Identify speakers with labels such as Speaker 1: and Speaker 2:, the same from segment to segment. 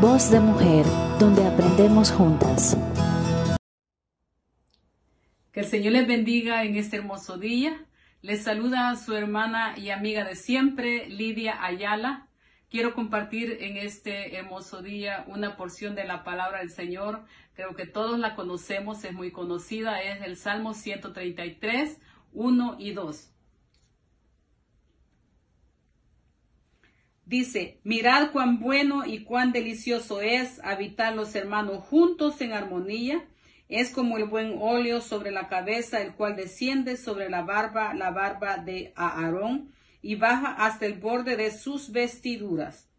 Speaker 1: Voz de mujer, donde aprendemos juntas.
Speaker 2: Que el Señor les bendiga en este hermoso día. Les saluda a su hermana y amiga de siempre, Lidia Ayala. Quiero compartir en este hermoso día una porción de la palabra del Señor. Creo que todos la conocemos, es muy conocida, es el Salmo 133, 1 y 2. Dice, mirad cuán bueno y cuán delicioso es habitar los hermanos juntos en armonía. Es como el buen óleo sobre la cabeza, el cual desciende sobre la barba, la barba de Aarón, y baja hasta el borde de sus vestiduras.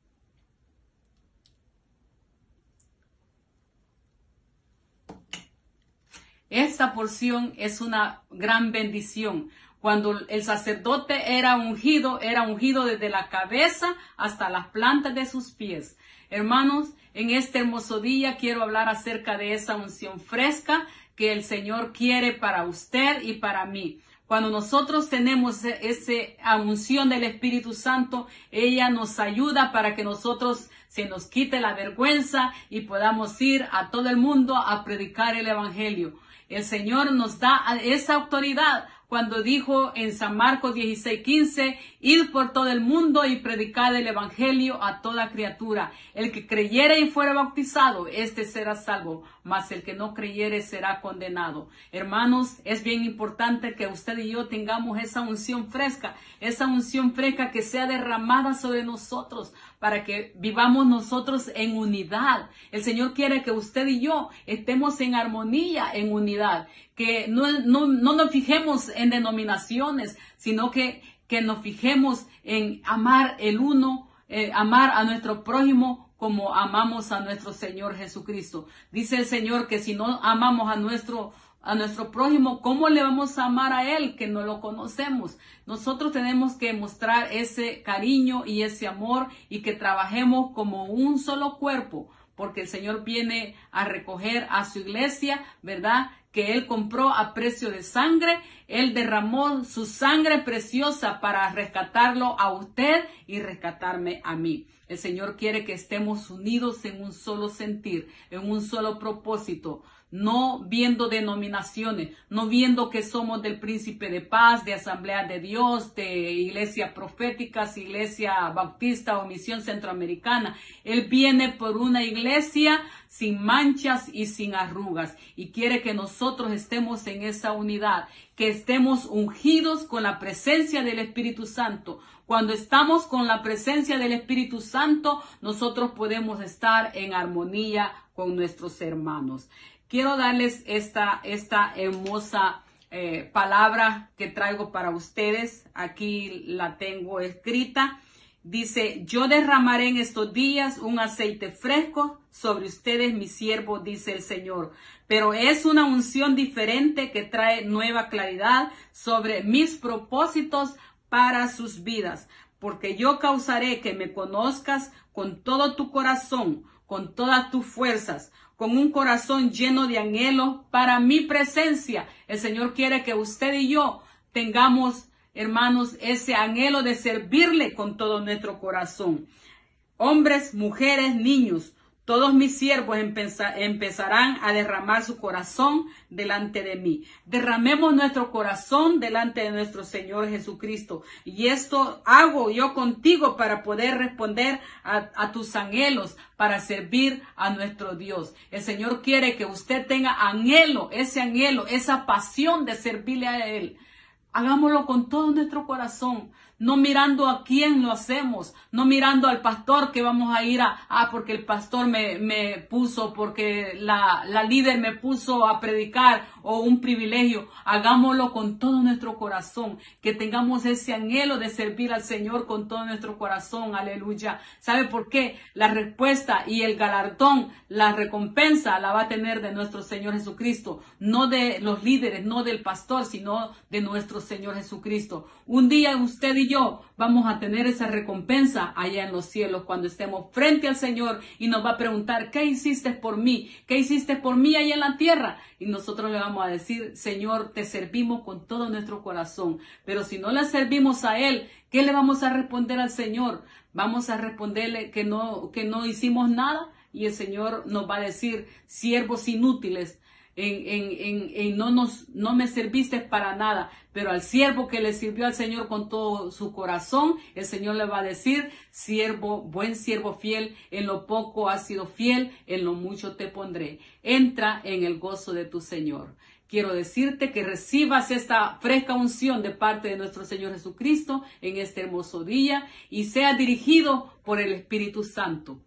Speaker 2: Esta porción es una gran bendición cuando el sacerdote era ungido, era ungido desde la cabeza hasta las plantas de sus pies. Hermanos, en este hermoso día quiero hablar acerca de esa unción fresca que el Señor quiere para usted y para mí. Cuando nosotros tenemos e-, esa unción del Espíritu Santo, ella nos ayuda para que nosotros se nos quite la vergüenza y podamos ir a todo el mundo a predicar el Evangelio. El Señor nos da esa autoridad cuando dijo en San Marcos 16, 15, id por todo el mundo y predicad el evangelio a toda criatura. El que creyere y fuera bautizado, este será salvo, mas el que no creyere será condenado. Hermanos, es bien importante que usted y yo tengamos esa unción fresca, esa unción fresca que sea derramada sobre nosotros para que vivamos nosotros en unidad. El Señor quiere que usted y yo estemos en armonía, en unidad, que no, no, no nos fijemos en denominaciones, sino que, que nos fijemos en amar el uno, eh, amar a nuestro prójimo como amamos a nuestro Señor Jesucristo. Dice el Señor que si no amamos a nuestro a nuestro prójimo, ¿cómo le vamos a amar a Él que no lo conocemos? Nosotros tenemos que mostrar ese cariño y ese amor y que trabajemos como un solo cuerpo, porque el Señor viene a recoger a su iglesia, ¿verdad? Que Él compró a precio de sangre, Él derramó su sangre preciosa para rescatarlo a usted y rescatarme a mí. El Señor quiere que estemos unidos en un solo sentir, en un solo propósito, no viendo denominaciones, no viendo que somos del príncipe de paz, de asamblea de Dios, de iglesia proféticas, iglesia bautista o misión centroamericana. Él viene por una iglesia sin manchas y sin arrugas y quiere que nosotros estemos en esa unidad, que estemos ungidos con la presencia del Espíritu Santo. Cuando estamos con la presencia del Espíritu Santo, nosotros podemos estar en armonía con nuestros hermanos. Quiero darles esta, esta hermosa eh, palabra que traigo para ustedes. Aquí la tengo escrita. Dice, yo derramaré en estos días un aceite fresco sobre ustedes, mi siervo, dice el Señor. Pero es una unción diferente que trae nueva claridad sobre mis propósitos para sus vidas. Porque yo causaré que me conozcas con todo tu corazón, con todas tus fuerzas, con un corazón lleno de anhelo para mi presencia. El Señor quiere que usted y yo tengamos, hermanos, ese anhelo de servirle con todo nuestro corazón. Hombres, mujeres, niños, todos mis siervos empezarán a derramar su corazón delante de mí. Derramemos nuestro corazón delante de nuestro Señor Jesucristo. Y esto hago yo contigo para poder responder a, tus anhelos, para servir a nuestro Dios. El Señor quiere que usted tenga anhelo, ese anhelo, esa pasión de servirle a Él. Hagámoslo con todo nuestro corazón no mirando a quién lo hacemos, no mirando al pastor que vamos a ir a, ah, porque el pastor me, me puso, porque la, la líder me puso a predicar o un privilegio. Hagámoslo con todo nuestro corazón, que tengamos ese anhelo de servir al Señor con todo nuestro corazón. Aleluya. ¿Sabe por qué? La respuesta y el galardón, la recompensa la va a tener de nuestro Señor Jesucristo, no de los líderes, no del pastor, sino de nuestro Señor Jesucristo. Un día usted y yo vamos a tener esa recompensa allá en los cielos cuando estemos frente al Señor y nos va a preguntar, ¿qué hiciste por mí? ¿Qué hiciste por mí allá en la tierra? Y nosotros le vamos a decir, Señor, te servimos con todo nuestro corazón. Pero si no le servimos a Él, ¿qué le vamos a responder al Señor? Vamos a responderle que no, que no hicimos nada. y el Señor nos va a decir, siervos inútiles, en, en, en, no nos, no me serviste para nada, pero al siervo que le sirvió al Señor con todo su corazón, el Señor le va a decir, siervo, buen siervo fiel, en lo poco has sido fiel, en lo mucho te pondré. Entra en el gozo de tu Señor. Quiero decirte que recibas esta fresca unción de parte de nuestro Señor Jesucristo en este hermoso día y sea dirigido por el Espíritu Santo.